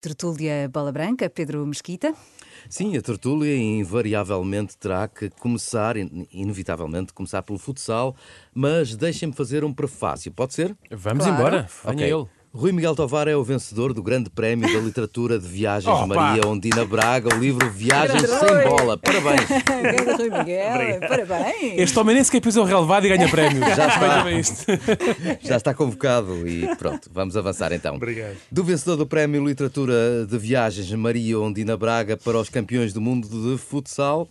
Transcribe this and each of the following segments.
Tertúlia Bola Branca, Pedro Mesquita. Sim, a tertúlia invariavelmente terá que começar, inevitavelmente, começar pelo futsal, mas deixem-me fazer um prefácio, pode ser? Vamos claro. embora, venha okay. ele. Rui Miguel Tovar é o vencedor do Grande Prémio da Literatura de Viagens oh, Maria Ondina Braga, o livro Viagens Sem Bola. Parabéns. Grande Rui Miguel, parabéns. Este homem nem sequer pisou relevado e ganha prémio. Já está. Já está convocado e pronto, vamos avançar então. Obrigado. Do vencedor do Prémio Literatura de Viagens Maria Ondina Braga para os campeões do mundo de futsal.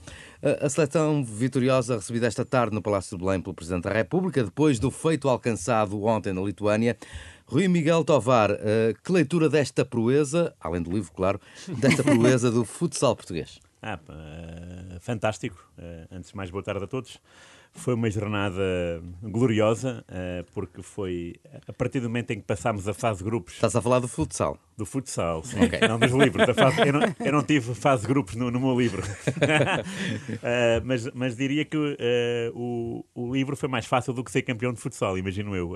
A seleção vitoriosa recebida esta tarde no Palácio de Belém pelo Presidente da República, depois do feito alcançado ontem na Lituânia, Rui Miguel Tovar, uh, que leitura desta proeza, além do livro, claro, desta proeza do futsal português? Ah, uh, fantástico. Uh, antes de mais, boa tarde a todos. Foi uma jornada gloriosa, uh, porque foi a partir do momento em que passámos a fase grupos. Estás a falar do futsal? Do futsal, sim. Okay. Não dos livros. Da fase, eu, não, eu, não, tive fase grupos no, no meu livro. uh, mas, mas diria que uh, o, o livro foi mais fácil do que ser campeão de futsal, imagino eu.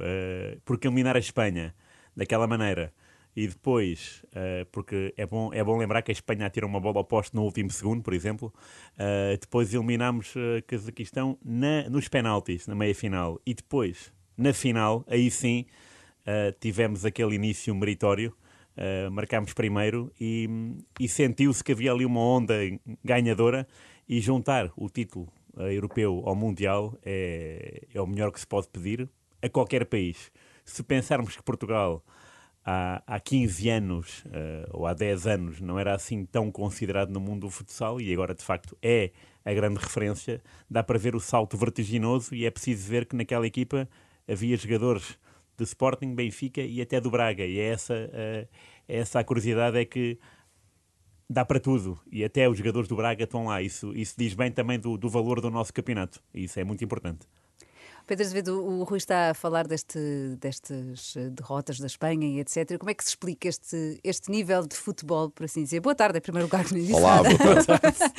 porque eliminar a Espanha daquela maneira e depois, uh, porque é bom, é bom lembrar que a Espanha atira uma bola oposta no último segundo, por exemplo, uh, depois eliminámos uh, Cazaquistão na, nos penaltis, na meia-final, e depois, na final, aí sim, tivemos aquele início meritório, marcámos primeiro e, e sentiu-se que havia ali uma onda ganhadora e juntar o título europeu ao mundial é, é o melhor que se pode pedir a qualquer país. Se pensarmos que Portugal há, há 15 anos uh, ou há 10 anos não era assim tão considerado no mundo do futsal e agora de facto é a grande referência, dá para ver o salto vertiginoso e é preciso ver que naquela equipa havia jogadores de Sporting, Benfica e até do Braga. E é essa, uh, essa a curiosidade é que dá para tudo e até os jogadores do Braga estão lá, isso, isso diz bem também do, do valor do nosso campeonato isso é muito importante. Pedro Azevedo, o Rui está a falar deste, destas eh, derrotas da Espanha e etc. Como é que se explica este, este nível de futebol, por assim dizer? Boa tarde, em primeiro lugar, que disse Olá, boa tarde.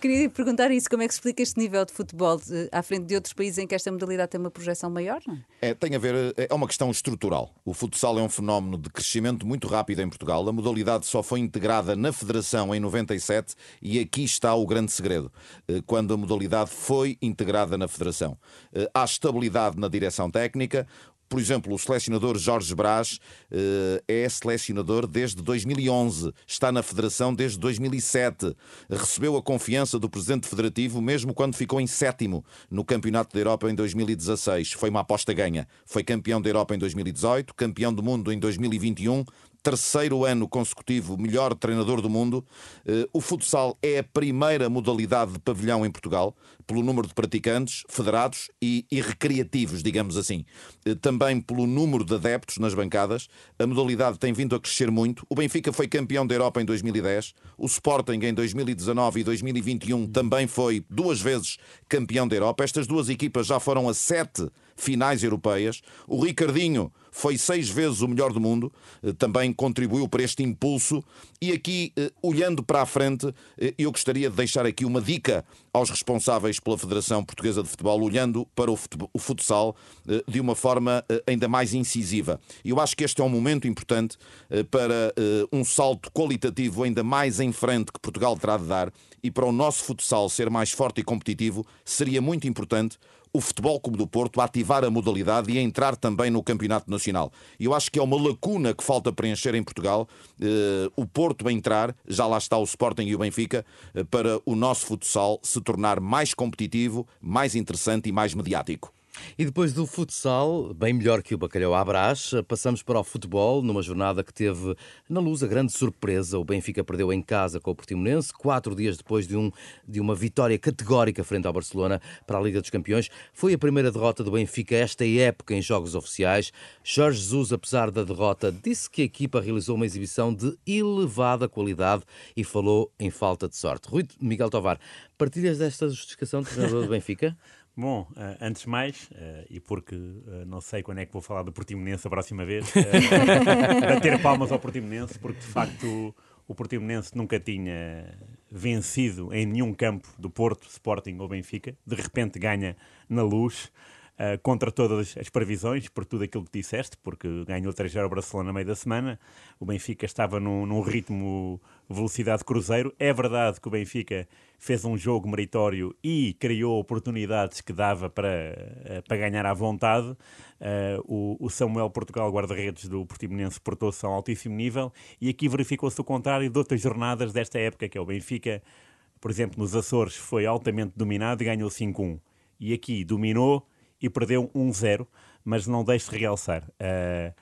Queria perguntar isso, como é que se explica este nível de futebol de, à frente de outros países em que esta modalidade tem uma projeção maior? É? é, tem a ver, é, é uma questão estrutural. O futsal é um fenómeno de crescimento muito rápido em Portugal. A modalidade só foi integrada na Federação em 97 e aqui está o grande segredo. Eh, quando a modalidade foi integrada na Federação. Eh, há estabilidade na direção técnica. Por exemplo, o selecionador Jorge Brás uh, é selecionador desde 2011, está na Federação desde 2007, recebeu a confiança do Presidente Federativo mesmo quando ficou em sétimo no Campeonato da Europa em 2016. Foi uma aposta ganha. Foi campeão da Europa em 2018, campeão do mundo em 2021, terceiro ano consecutivo melhor treinador do mundo. Eh, o futsal é a primeira modalidade de pavilhão em Portugal, pelo número de praticantes, federados e, e recreativos, digamos assim. Eh, também pelo número de adeptos nas bancadas. A modalidade tem vindo a crescer muito. O Benfica foi campeão da Europa em 2010. O Sporting em 2019 e 2021 também foi duas vezes campeão da Europa. Estas duas equipas já foram a sete finais europeias. O Ricardinho foi seis vezes o melhor do mundo, eh, também contribuiu para este impulso. E aqui, eh, olhando para a frente, eh, eu gostaria de deixar aqui uma dica aos responsáveis pela Federação Portuguesa de Futebol, olhando para o futsal de uma forma ainda mais incisiva. Eu acho que este é um momento importante para um salto qualitativo ainda mais em frente que Portugal terá de dar e para o nosso futsal ser mais forte e competitivo, seria muito importante o Futebol Clube do Porto a ativar a modalidade e a entrar também no Campeonato Nacional. Eu acho que é uma lacuna que falta preencher em Portugal. Uh, o Porto a entrar, já lá está o Sporting e o Benfica, uh, para o nosso futsal se tornar mais competitivo, mais interessante e mais mediático. E depois do futsal, bem melhor que o bacalhau à brás, passamos para o futebol, numa jornada que teve na luz a grande surpresa. O Benfica perdeu em casa com o Portimonense, quatro dias depois de, um, de uma vitória categórica frente ao Barcelona para a Liga dos Campeões. Foi a primeira derrota do Benfica esta época em jogos oficiais. Jorge Jesus, apesar da derrota, disse que a equipa realizou uma exibição de elevada qualidade e falou em falta de sorte. Rui Miguel Tovar, partilhas desta justificação do treinador do Benfica? Bom, uh, antes de mais, uh, e porque uh, não sei quando é que vou falar do Portimonense a próxima vez, bater palmas ao Portimonense, porque de facto o Portimonense nunca tinha vencido em nenhum campo do Porto, Sporting ou Benfica. De repente ganha na luz. Uh, contra todas as previsões, por tudo aquilo que disseste, porque ganhou 3-0 o Barcelona no meio da semana, o Benfica estava num, num ritmo velocidade cruzeiro. É verdade que o Benfica fez um jogo meritório e criou oportunidades que dava para, uh, para ganhar à vontade. Uh, o, o, Samuel Portugal, guarda-redes do Portimonense, portou-se a um altíssimo nível e aqui verificou-se o contrário de outras jornadas desta época, que é o Benfica, por exemplo, nos Açores foi altamente dominado e ganhou 5-1. E aqui dominou e perdeu 1-0, mas não deixe de realçar. Uh,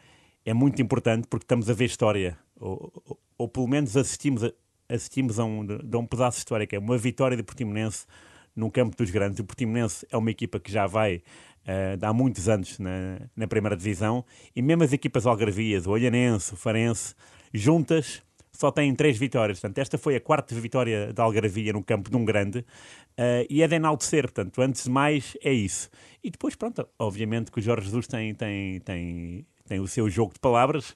é muito importante porque estamos a ver história, ou, ou, ou pelo menos assistimos a, assistimos a um, a um pedaço de história, que é uma vitória de Portimonense no campo dos grandes. O Portimonense é uma equipa que já vai uh, há muitos anos na, na primeira divisão e mesmo as equipas algarvias, o Olhanense, o Farense, juntas só têm três vitórias. Portanto, esta foi a quarta vitória da Algarvia no campo de um grande uh, e é de enaltecer. Portanto, antes de mais, é isso. E depois, pronto, obviamente que o Jorge Jesus tem, tem, tem, tem o seu jogo de palavras.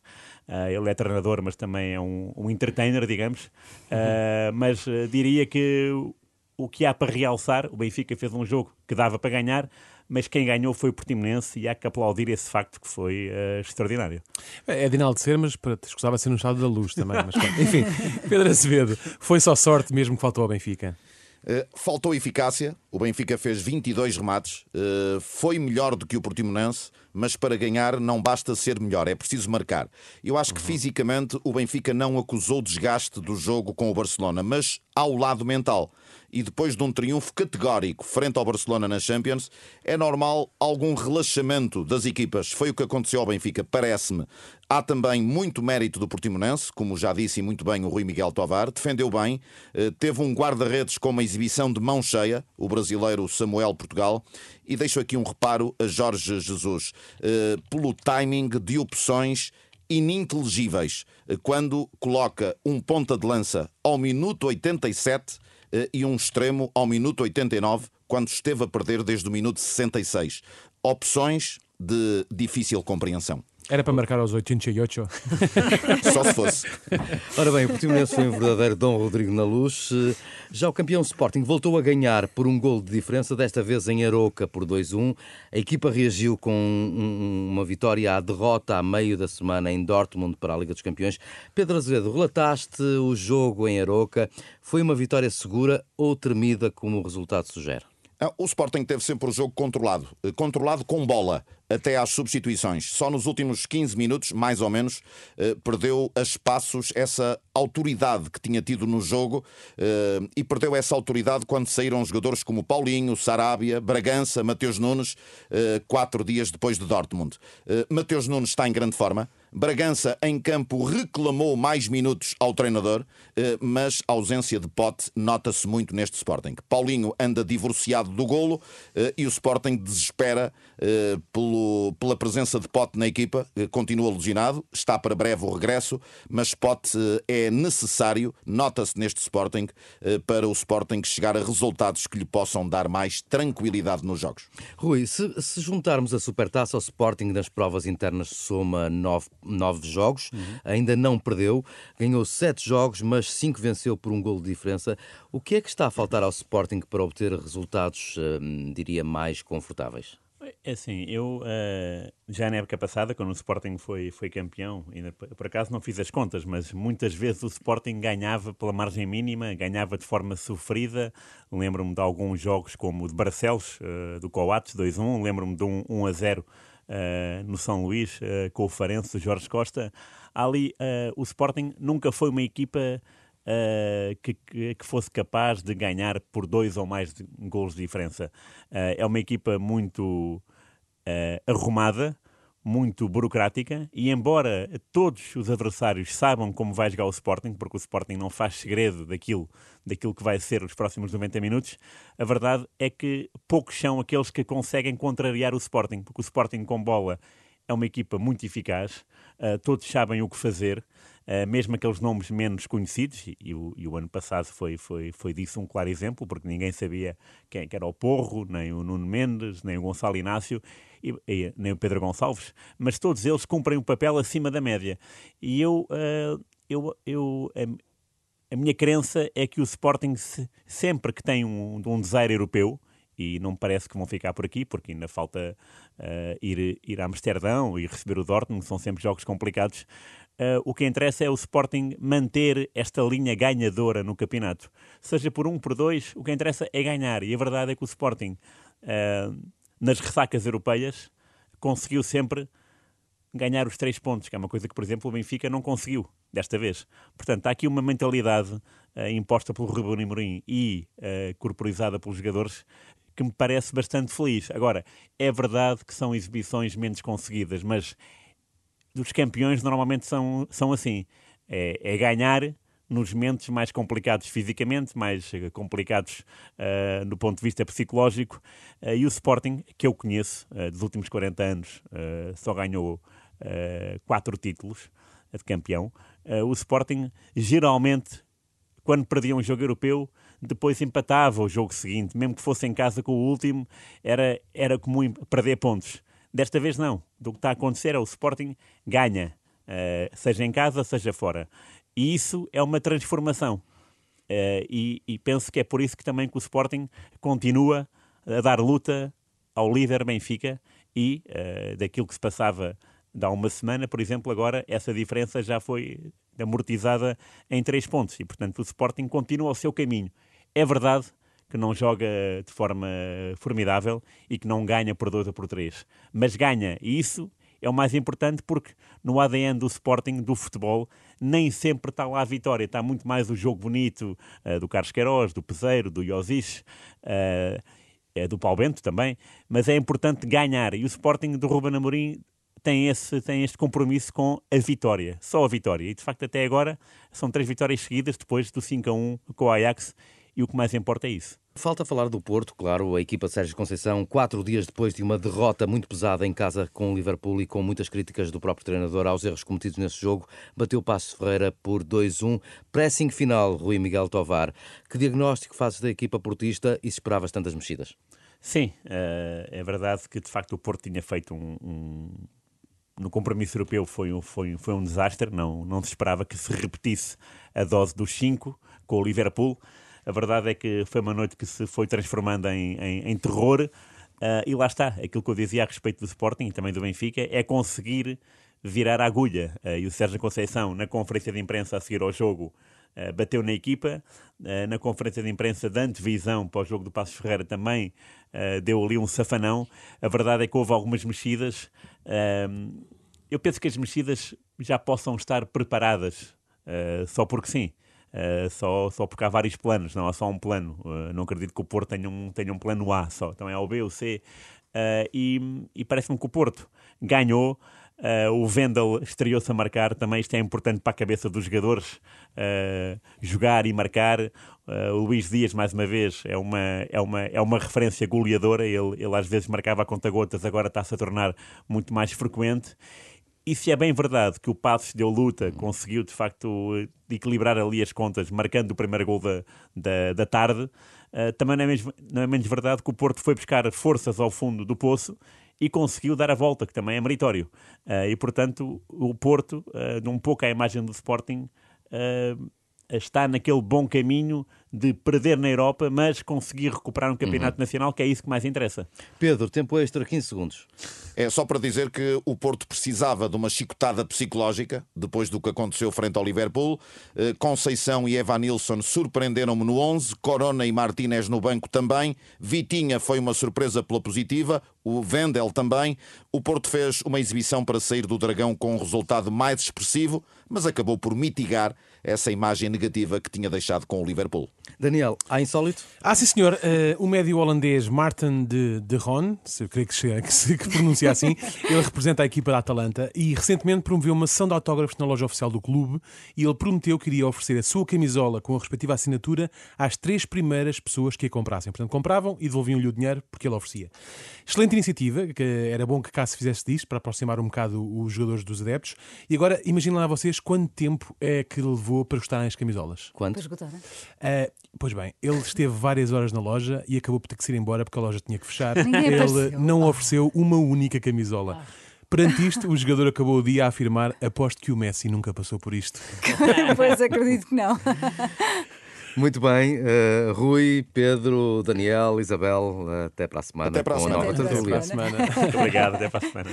Uh, ele é treinador, mas também é um, um entertainer, digamos. Uh, mas diria que o que há para realçar, o Benfica fez um jogo que dava para ganhar, mas quem ganhou foi o Portimonense e há que aplaudir esse facto que foi uh, extraordinário. É de enaltecer, mas para te escusava ser no estado da luz também. Mas, enfim, Pedro Acevedo, foi só sorte mesmo que faltou ao Benfica? Uh, faltou eficácia, o Benfica fez 22 remates, uh, foi melhor do que o Portimonense, mas para ganhar não basta ser melhor, é preciso marcar. Eu acho que uhum. fisicamente o Benfica não acusou o desgaste do jogo com o Barcelona, mas ao lado mental e depois de um triunfo categórico frente ao Barcelona na Champions, é normal algum relaxamento das equipas. Foi o que aconteceu ao Benfica, parece-me. Há também muito mérito do Portimonense, como já disse muito bem o Rui Miguel Tovar, defendeu bem, eh, teve um guarda-redes com uma exibição de mão cheia, o brasileiro Samuel Portugal, e deixo aqui um reparo a Jorge Jesus, eh, pelo timing de opções ininteligíveis, eh, quando coloca um ponta de lança ao minuto 87 eh, e um extremo ao minuto 89, quando esteve a perder desde o minuto 66. Opções de difícil compreensão. Era para marcar aos 88. Só se fosse. Ora bem, o Portimonense foi um verdadeiro Dom Rodrigo na luz. Já o campeão Sporting voltou a ganhar por um gol de diferença, desta vez em Aroca por 2-1. A equipa reagiu com uma vitória à derrota a meio da semana em Dortmund para a Liga dos Campeões. Pedro Azevedo, relataste o jogo em Aroca. Foi uma vitória segura ou tremida, como o resultado sugere? Ah, o Sporting teve sempre o jogo controlado, eh, controlado com bola até às substituições. Só nos últimos 15 minutos, mais ou menos, eh, perdeu a espaços essa autoridade que tinha tido no jogo eh, e perdeu essa autoridade quando saíram jogadores como Paulinho, Sarabia, Bragança, Mateus Nunes, quatro dias depois de Dortmund. Mateus Nunes está em grande forma. Bragança, em campo, reclamou mais minutos ao treinador, eh, mas a ausência de Pote nota-se muito neste Sporting. Paulinho anda divorciado do golo eh, e o Sporting desespera eh, pelo, pela presença de Pote na equipa. Continua alucinado, está para breve o regresso, mas Pote é necessário, nota-se neste Sporting, para o Sporting chegar a resultados que lhe possam dar mais tranquilidade nos jogos. Rui, se, se juntarmos a Supertaça ao Sporting nas provas internas, soma 9 nove jogos, uhum. ainda não perdeu, ganhou sete jogos, mas cinco venceu por um gol de diferença. O que é que está a faltar ao Sporting para obter resultados, hum, diria, mais confortáveis? É assim, eu uh, já na época passada, quando o Sporting foi, foi campeão, ainda, por acaso não fiz as contas, mas muitas vezes o Sporting ganhava pela margem mínima, ganhava de forma sofrida. Lembro-me de alguns jogos como o de Barcelos, uh, do Coates 2-1, lembro-me de um 1 a 0 uh, no São Luís, uh, com o Farense, o Jorge Costa. Ali, uh, o Sporting nunca foi uma equipa que, que, fosse capaz de ganhar por dois ou mais de, gols de diferença. é uma equipa muito arrumada, muito burocrática e embora todos os adversários saibam como vai jogar o Sporting, porque o Sporting não faz segredo daquilo, daquilo que vai ser os próximos 90 minutos, a verdade é que poucos são aqueles que conseguem contrariar o Sporting, porque o Sporting com bola é uma equipa muito eficaz, uh, todos sabem o que fazer, uh, mesmo aqueles nomes menos conhecidos, e, e, o, e, o, ano passado foi, foi, foi disso um claro exemplo, porque ninguém sabia quem era o Porro, nem o Nuno Mendes, nem o Gonçalo Inácio, e, e, nem o Pedro Gonçalves, mas todos eles cumprem um papel acima da média. E eu, uh, eu, eu a, a, minha crença é que o Sporting, se, sempre que tem um, um desaire europeu, e não parece que vão ficar por aqui, porque ainda falta uh, ir, ir a Amsterdão e receber o Dortmund, são sempre jogos complicados. Uh, o que interessa é o Sporting manter esta linha ganhadora no campeonato. Seja por um, por dois, o que interessa é ganhar. E a verdade é que o Sporting, uh, nas ressacas europeias, conseguiu sempre ganhar os três pontos, que é uma coisa que, por exemplo, o Benfica não conseguiu desta vez. Portanto, há aqui uma mentalidade uh, imposta pelo Ruben Amorim e uh, corporizada pelos jogadores que me parece bastante feliz. Agora, é verdade que são exibições menos conseguidas, mas dos campeões normalmente são, são assim. É, é ganhar nos momentos mais complicados fisicamente, mais eh, complicados uh, do ponto de vista psicológico. Uh, e o Sporting, que eu conheço uh, dos últimos 40 anos, só ganhou quatro títulos de campeão. o Sporting, geralmente, quando perdia um jogo europeu, depois empatava o jogo seguinte, mesmo que fosse em casa com o último, era, era comum perder pontos. Desta vez não. Do que está a acontecer é o Sporting ganha, uh, seja em casa, seja fora. E isso é uma transformação. Uh, e, e, penso que é por isso que também que o Sporting continua a dar luta ao líder Benfica e uh, daquilo que se passava há uma semana, por exemplo, agora essa diferença já foi amortizada em três pontos e, portanto, o Sporting continua o seu caminho. É verdade que não joga de forma formidável e que não ganha por dois ou por três, mas ganha, e isso é o mais importante porque no ADN do Sporting, do futebol, nem sempre está lá a vitória. Está muito mais o jogo bonito uh, do Carlos Queiroz, do Peseiro, do Iosís, uh, do Paulo Bento também. Mas é importante ganhar. E o Sporting do Ruben Amorim tem, esse, tem este compromisso com a vitória. Só a vitória. E de facto, até agora, são três vitórias seguidas depois do 5 a 1 com o Ajax e o que mais importa é isso. Falta falar do Porto, claro, a equipa de Sérgio Conceição, quatro dias depois de uma derrota muito pesada em casa com o Liverpool e com muitas críticas do próprio treinador aos erros cometidos nesse jogo, bateu o Passo Ferreira por 2-1. Pressing final, Rui Miguel Tovar. Que diagnóstico fazes da equipa portista e se esperavas tantas mexidas? Sim, eh, é verdade que de facto o Porto tinha feito um, um no compromisso europeu foi, foi, foi um desastre, não, não se esperava que se repetisse a dose dos 5 com o Liverpool. A verdade é que foi uma noite que se foi transformando em, em, em terror. Uh, e lá está, aquilo que eu dizia a respeito do Sporting e também do Benfica é conseguir virar a agulha. Uh, e o Sérgio Conceição, na conferência de imprensa a seguir ao jogo, uh, bateu na equipa. na conferência de imprensa de antevisão para o jogo do Passos Ferreira também deu ali um safanão. A verdade é que houve algumas mexidas. eu penso que as mexidas já possam estar preparadas, só porque sim. Uh, só, só porque há vários planos, não há só um plano. Uh, não acredito que o Porto tenha um, tenha um plano A só. Então é o B, o C. Uh, e, e parece-me que o Porto ganhou. o Vendel estreou-se a marcar. Também isto é importante para a cabeça dos jogadores. jogar e marcar. o Luís Dias, mais uma vez, é uma, é uma, é uma referência goleadora. Ele, ele às vezes marcava a conta-gotas, agora está-se a tornar muito mais frequente. E se é bem verdade que o Passos deu luta, conseguiu de facto equilibrar ali as contas, marcando o primeiro gol da, da, da tarde, uh, também não é, mesmo, não é menos verdade que o Porto foi buscar forças ao fundo do poço e conseguiu dar a volta, que também é meritório. Uh, e portanto, o Porto, uh, um pouco à imagem do Sporting, está naquele bom caminho de perder na Europa, mas conseguir recuperar um campeonato uhum. nacional, que é isso que mais interessa. Pedro, tempo extra, 15 segundos. É só para dizer que o Porto precisava de uma chicotada psicológica depois do que aconteceu frente ao Liverpool. Eh, Conceição e Evanilson surpreenderam-me no 11, Corona e Martínez no banco também. Vitinha foi uma surpresa pela positiva, o Vendel também. O Porto fez uma exibição para sair do Dragão com um resultado mais expressivo, mas acabou por mitigar essa imagem negativa que tinha deixado com o Liverpool. Daniel, há insólito? Ah, sim, senhor. Uh, o médio holandês Martin de, de Ron, se eu creio que, se, que, se, que pronuncia assim, ele representa a equipa da Atalanta e recentemente promoveu uma sessão de autógrafos na loja oficial do clube e ele prometeu que iria oferecer a sua camisola com a respectiva assinatura às três primeiras pessoas que a comprassem. Portanto, compravam e devolviam-lhe o dinheiro porque ele oferecia. Excelente iniciativa, que era bom que cá se fizesse disto para aproximar um bocado os jogadores dos adeptos. E agora, imaginem lá vocês quanto tempo é que levou para gostarem as camisolas. Quanto? Para esgotar, uh, Pois bem, ele esteve várias horas na loja e acabou por ter que ir embora porque a loja tinha que fechar. Ninguém ele apareceu. não ofereceu uma única camisola. Ah. Perante isto, o jogador acabou o dia a afirmar: aposto que o Messi nunca passou por isto. pois acredito que não. Muito bem. Uh, Rui, Pedro, Daniel, Isabel, até para a semana. Até para a semana. Até para a semana. Obrigado, até para a semana.